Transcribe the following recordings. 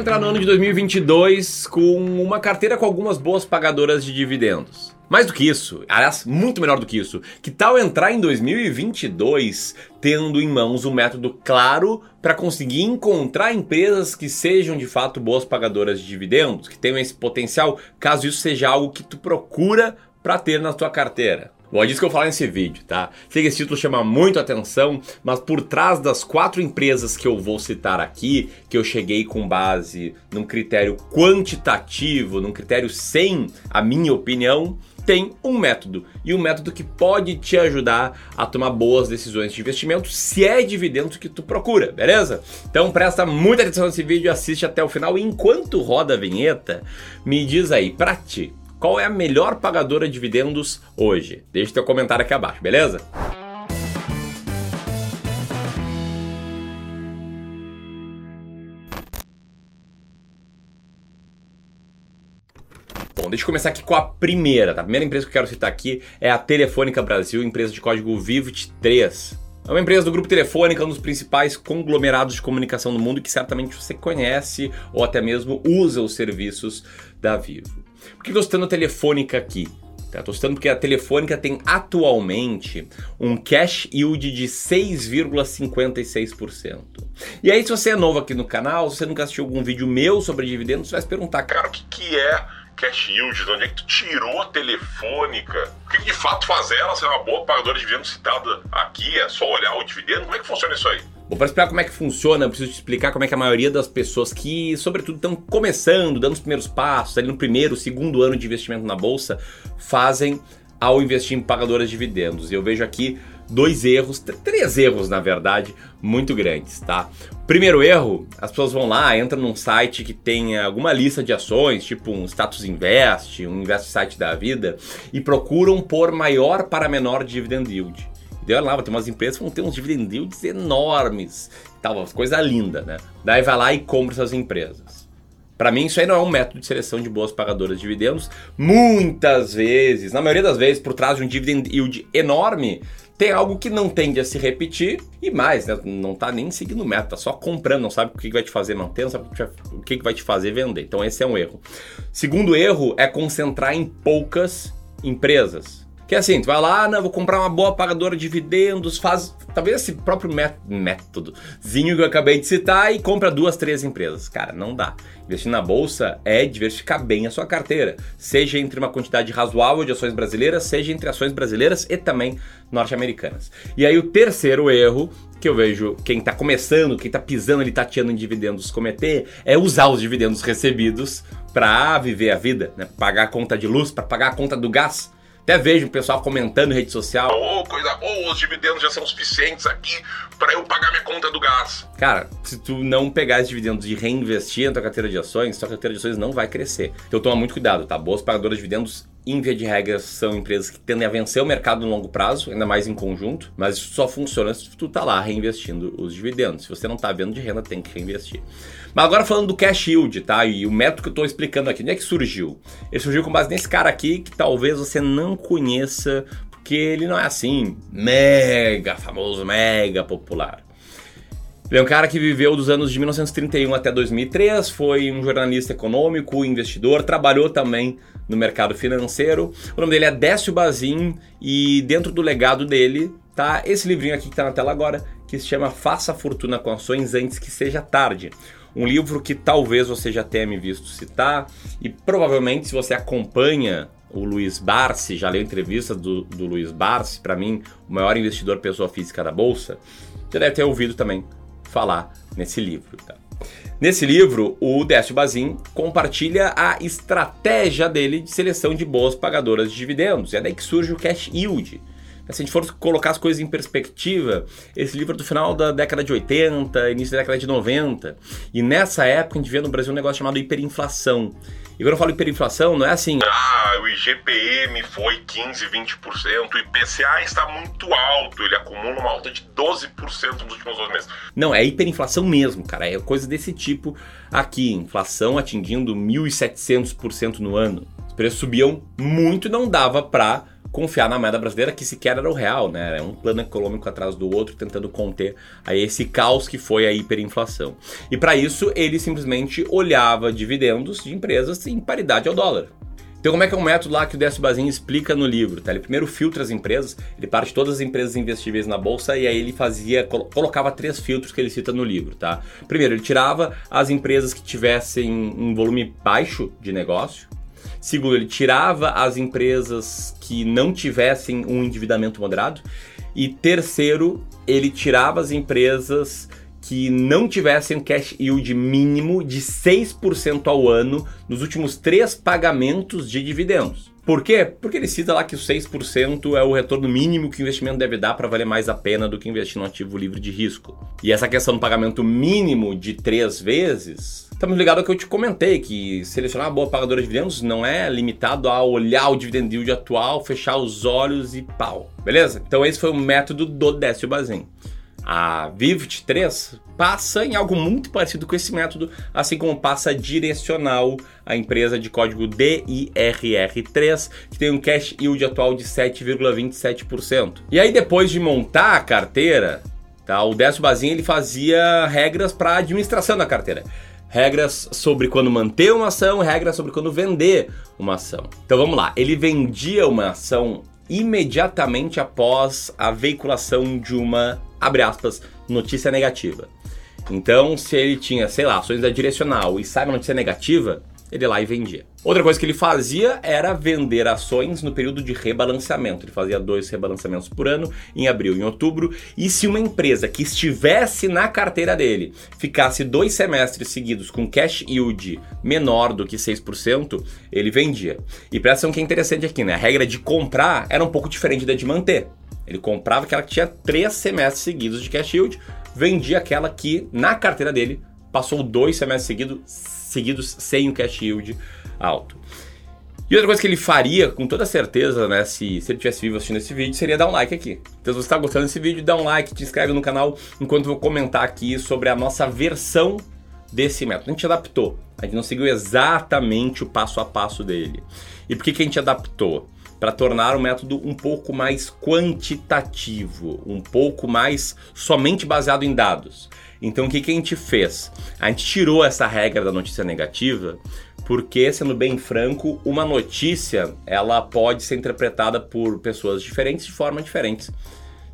entrar no ano de 2022 com uma carteira com algumas boas pagadoras de dividendos. Mais do que isso, aliás, muito melhor do que isso, que tal entrar em 2022 tendo em mãos um método claro para conseguir encontrar empresas que sejam de fato boas pagadoras de dividendos, que tenham esse potencial, caso isso seja algo que tu procura para ter na tua carteira? Bom, é disso que eu falo nesse vídeo, tá? Sei que esse título chama muito atenção, mas por trás das quatro empresas que eu vou citar aqui, que eu cheguei com base num critério quantitativo, num critério sem a minha opinião, tem um método. E um método que pode te ajudar a tomar boas decisões de investimento se é dividendo que tu procura, beleza? Então presta muita atenção nesse vídeo, assiste até o final e enquanto roda a vinheta, me diz aí, pra ti, qual é a melhor pagadora de dividendos hoje? Deixa teu comentário aqui abaixo, beleza? Bom, deixa eu começar aqui com a primeira, tá? A primeira empresa que eu quero citar aqui é a Telefônica Brasil, empresa de código VIVT3. É uma empresa do grupo Telefônica, um dos principais conglomerados de comunicação do mundo que certamente você conhece ou até mesmo usa os serviços da Vivo. Por que eu estou citando a Telefônica aqui? Tá? citando porque a Telefônica tem atualmente um cash yield de 6,56%. E aí, se você é novo aqui no canal, se você nunca assistiu algum vídeo meu sobre dividendos, você vai se perguntar, cara, o que, que é cash yield? De onde é que tu tirou a Telefônica? O que, que de fato faz ela ser uma boa pagadora de dividendos citada aqui? É só olhar o dividendo? Como é que funciona isso aí? Bom, para explicar como é que funciona, eu preciso te explicar como é que a maioria das pessoas que, sobretudo, estão começando, dando os primeiros passos, ali no primeiro, segundo ano de investimento na bolsa, fazem ao investir em pagadoras de dividendos. E eu vejo aqui dois erros, três erros na verdade, muito grandes, tá? Primeiro erro, as pessoas vão lá, entram num site que tem alguma lista de ações, tipo um Status Invest, um Invest Site da vida, e procuram por maior para menor dividend yield. Deu lá, vai ter umas empresas que vão ter uns dividend yields enormes, tal, coisa linda, né? Daí vai lá e compra essas empresas. Para mim, isso aí não é um método de seleção de boas pagadoras de dividendos. Muitas vezes, na maioria das vezes, por trás de um dividend yield enorme, tem algo que não tende a se repetir e mais, né? Não tá nem seguindo meta, tá só comprando, não sabe o que vai te fazer manter, não sabe o que vai te fazer vender. Então esse é um erro. Segundo erro é concentrar em poucas empresas. Que é assim, tu vai lá, não, vou comprar uma boa pagadora de dividendos, faz talvez esse próprio métodozinho que eu acabei de citar e compra duas, três empresas. Cara, não dá. Investir na bolsa é diversificar bem a sua carteira, seja entre uma quantidade razoável de ações brasileiras, seja entre ações brasileiras e também norte-americanas. E aí o terceiro erro que eu vejo quem está começando, quem está pisando ali, tateando em dividendos cometer, é usar os dividendos recebidos para viver a vida, né? pagar a conta de luz, para pagar a conta do gás. Até vejo o pessoal comentando em rede social. Ô, oh, coisa boa, os dividendos já são suficientes aqui para eu pagar minha conta do gás. Cara, se tu não pegar esses dividendos e reinvestir na tua carteira de ações, tua carteira de ações não vai crescer. Então toma muito cuidado, tá? Boas pagadoras de dividendos em via de regra, são empresas que tendem a vencer o mercado no longo prazo, ainda mais em conjunto, mas isso só funciona se tu tá lá reinvestindo os dividendos. Se você não tá vendo de renda, tem que reinvestir. Mas agora falando do cash yield, tá? E o método que eu estou explicando aqui, onde é que surgiu? Ele surgiu com base nesse cara aqui que talvez você não conheça, porque ele não é assim mega famoso, mega popular. Ele é um cara que viveu dos anos de 1931 até 2003, foi um jornalista econômico, investidor, trabalhou também no mercado financeiro. O nome dele é Décio Bazin e dentro do legado dele tá esse livrinho aqui que está na tela agora, que se chama Faça Fortuna com Ações Antes que Seja Tarde. Um livro que talvez você já tenha me visto citar e provavelmente se você acompanha o Luiz Barsi, já leu entrevista do, do Luiz Barsi, para mim, o maior investidor pessoa física da Bolsa, já deve ter ouvido também falar nesse livro. Tá? Nesse livro, o Décio Bazin compartilha a estratégia dele de seleção de boas pagadoras de dividendos. E é daí que surge o cash yield. Se a gente for colocar as coisas em perspectiva, esse livro é do final da década de 80, início da década de 90. E nessa época a gente vê no Brasil um negócio chamado hiperinflação. E quando eu falo hiperinflação, não é assim. Ah, o IGPM foi 15, 20%, o IPCA está muito alto, ele acumula uma alta de 12% nos últimos dois meses. Não, é hiperinflação mesmo, cara. É coisa desse tipo aqui. Inflação atingindo 1.700% no ano. Os preços subiam muito e não dava para confiar na moeda brasileira, que sequer era o real, né? Era um plano econômico atrás do outro, tentando conter aí esse caos que foi a hiperinflação. E para isso, ele simplesmente olhava dividendos de empresas em paridade ao dólar. Então, como é que é um método lá que o Décio Bazin explica no livro? Tá? Ele primeiro filtra as empresas, ele parte todas as empresas investíveis na bolsa e aí ele fazia, colocava três filtros que ele cita no livro, tá? Primeiro, ele tirava as empresas que tivessem um volume baixo de negócio. Segundo, ele tirava as empresas que não tivessem um endividamento moderado. E terceiro, ele tirava as empresas que não tivessem um cash yield mínimo de 6% ao ano nos últimos três pagamentos de dividendos. Por quê? Porque ele cita lá que o 6% é o retorno mínimo que o investimento deve dar para valer mais a pena do que investir no ativo livre de risco. E essa questão do pagamento mínimo de três vezes, estamos ligados ao que eu te comentei, que selecionar uma boa pagadora de dividendos não é limitado a olhar o dividend yield atual, fechar os olhos e pau. Beleza? Então esse foi o método do Décio Bazin. A Vivid 3 passa em algo muito parecido com esse método, assim como passa direcional a empresa de código DIRR3, que tem um cash yield atual de 7,27%. E aí depois de montar a carteira, tá, o Décio Bazin ele fazia regras para administração da carteira regras sobre quando manter uma ação, regras sobre quando vender uma ação. Então vamos lá, ele vendia uma ação imediatamente após a veiculação de uma abre aspas, notícia negativa. Então, se ele tinha, sei lá, ações da direcional e sai uma notícia negativa, ele lá e vendia. Outra coisa que ele fazia era vender ações no período de rebalanceamento. Ele fazia dois rebalanceamentos por ano, em abril e em outubro. E se uma empresa que estivesse na carteira dele ficasse dois semestres seguidos com cash yield menor do que 6%, ele vendia. E presta atenção que é interessante aqui, né? A regra de comprar era um pouco diferente da de manter. Ele comprava aquela que tinha três semestres seguidos de cash yield, vendia aquela que na carteira dele passou dois semestres seguidos, seguidos sem o cash yield alto. E outra coisa que ele faria, com toda certeza, né, se, se ele tivesse vivo assistindo esse vídeo, seria dar um like aqui. Então, se você está gostando desse vídeo, dá um like, te inscreve no canal, enquanto eu vou comentar aqui sobre a nossa versão desse método. A gente adaptou, a gente não seguiu exatamente o passo a passo dele. E por que, que a gente adaptou? para tornar o método um pouco mais quantitativo, um pouco mais somente baseado em dados. Então o que, que a gente fez? A gente tirou essa regra da notícia negativa porque, sendo bem franco, uma notícia ela pode ser interpretada por pessoas diferentes de formas diferentes.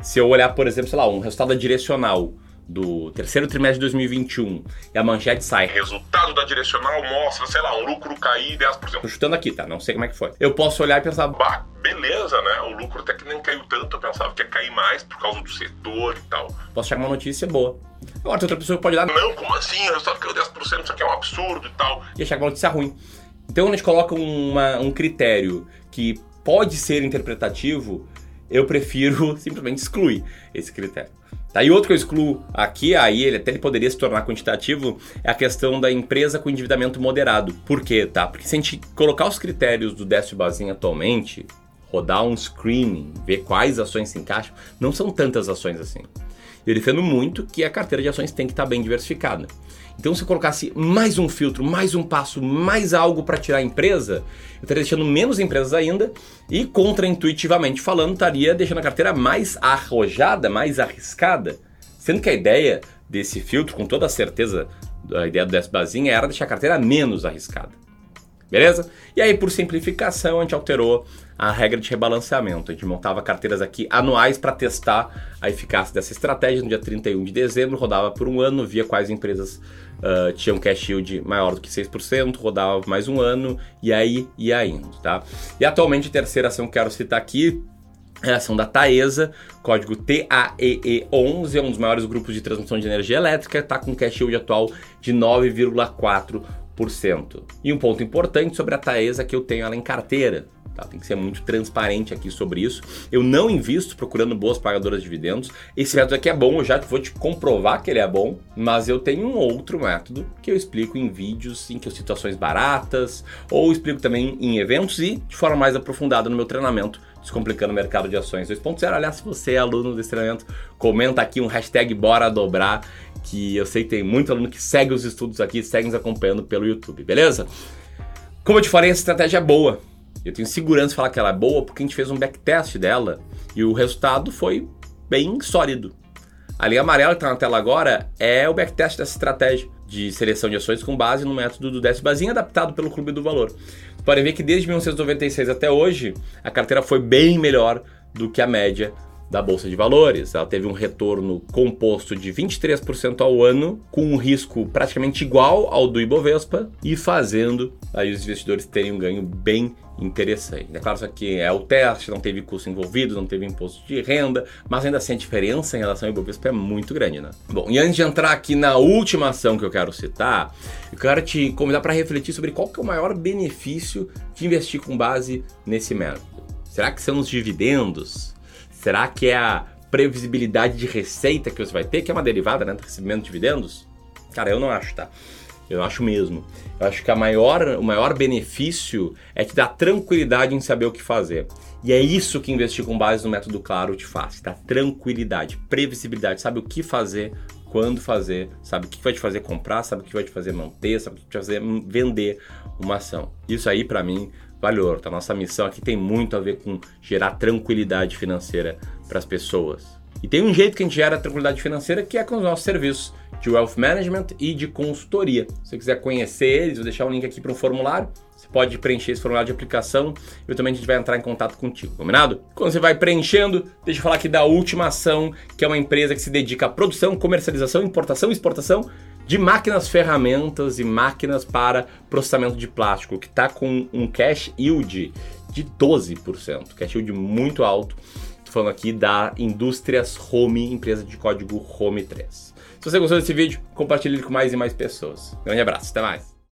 Se eu olhar, por exemplo, sei lá, um resultado direcional do terceiro trimestre de 2021 e a manchete sai resultado da direcional mostra, sei lá, um lucro cair 10%. Tô chutando aqui, tá? Não sei como é que foi. Eu posso olhar e pensar, bah, beleza, né? O lucro até que nem caiu tanto, eu pensava que ia cair mais por causa do setor e tal. Posso achar uma notícia boa. Agora tem outra pessoa que pode dar, não, como assim? O resultado caiu 10%, isso aqui é um absurdo e tal. E achar uma notícia ruim. Então, quando a gente coloca uma, um critério que pode ser interpretativo, eu prefiro simplesmente excluir esse critério. Tá? E outro que eu excluo aqui, aí ele até ele poderia se tornar quantitativo, é a questão da empresa com endividamento moderado. Por quê? Tá? Porque se a gente colocar os critérios do Décio Bazin atualmente, rodar um screening, ver quais ações se encaixam, não são tantas ações assim. Eu defendo muito que a carteira de ações tem que estar bem diversificada. Então, se eu colocasse mais um filtro, mais um passo, mais algo para tirar a empresa, eu estaria deixando menos empresas ainda e, contraintuitivamente falando, estaria deixando a carteira mais arrojada, mais arriscada. Sendo que a ideia desse filtro, com toda certeza, a ideia do Bazinha era deixar a carteira menos arriscada. Beleza? E aí, por simplificação, a gente alterou a regra de rebalanceamento. A gente montava carteiras aqui anuais para testar a eficácia dessa estratégia. No dia 31 de dezembro, rodava por um ano, via quais empresas uh, tinham cash yield maior do que 6%, rodava mais um ano e aí ia indo, tá? E atualmente a terceira ação que quero citar aqui é a ação da Taesa, código TAEE11, é um dos maiores grupos de transmissão de energia elétrica, está com cash yield atual de 9,4%. E um ponto importante sobre a Taesa que eu tenho ela em carteira, Tá? Tem que ser muito transparente aqui sobre isso. Eu não invisto procurando boas pagadoras de dividendos. Esse método aqui é bom, eu já vou te comprovar que ele é bom, mas eu tenho um outro método que eu explico em vídeos em que situações baratas, ou explico também em eventos e de forma mais aprofundada no meu treinamento Descomplicando o Mercado de Ações 2.0. Aliás, se você é aluno desse treinamento, comenta aqui um hashtag Bora Dobrar, que eu sei que tem muito aluno que segue os estudos aqui, segue nos acompanhando pelo YouTube, beleza? Como eu te falei, essa estratégia é boa Eu tenho segurança de falar que ela é boa porque a gente fez um backtest dela e o resultado foi bem sólido. A linha amarela que está na tela agora é o backtest dessa estratégia de seleção de ações com base no método do Décio Bazin, adaptado pelo Clube do Valor. Podem ver que desde 1996 até hoje, a carteira foi bem melhor do que a média da Bolsa de Valores. Ela teve um retorno composto de 23% ao ano, com um risco praticamente igual ao do Ibovespa e fazendo aí os investidores terem um ganho bem interessante. É claro que é o teste, não teve custo envolvido, não teve imposto de renda, mas ainda assim a diferença em relação ao Ibovespa é muito grande, né? Bom, e antes de entrar aqui na última ação que eu quero citar, eu quero te convidar para refletir sobre qual que é o maior benefício de investir com base nesse método. Será que são os dividendos? Será que é a previsibilidade de receita que você vai ter, que é uma derivada né, do recebimento de dividendos? Cara, eu não acho, tá? Eu acho mesmo. Eu acho que a maior, o maior benefício é que dá tranquilidade em saber o que fazer. E é isso que investir com base no método claro te faz. Dá tranquilidade, previsibilidade, sabe o que fazer, quando fazer, sabe o que vai te fazer comprar, sabe o que vai te fazer manter, sabe o que vai te fazer vender uma ação. Isso aí para mim valor. Tá? Nossa missão aqui tem muito a ver com gerar tranquilidade financeira para as pessoas. E tem um jeito que a gente gera tranquilidade financeira que é com os nossos serviços de wealth management e de consultoria. Se você quiser conhecer eles, vou deixar um link aqui para um formulário. Você pode preencher esse formulário de aplicação e também a gente vai entrar em contato contigo, combinado? Quando você vai preenchendo, deixa eu falar aqui da última ação, que é uma empresa que se dedica à produção, comercialização, importação e exportação de máquinas, ferramentas e máquinas para processamento de plástico, que está com um cash yield de 12%, cash yield muito alto. Estou falando aqui da Indústrias Home, empresa de código Home 3. Se você gostou desse vídeo, compartilhe ele com mais e mais pessoas. Grande abraço, até mais!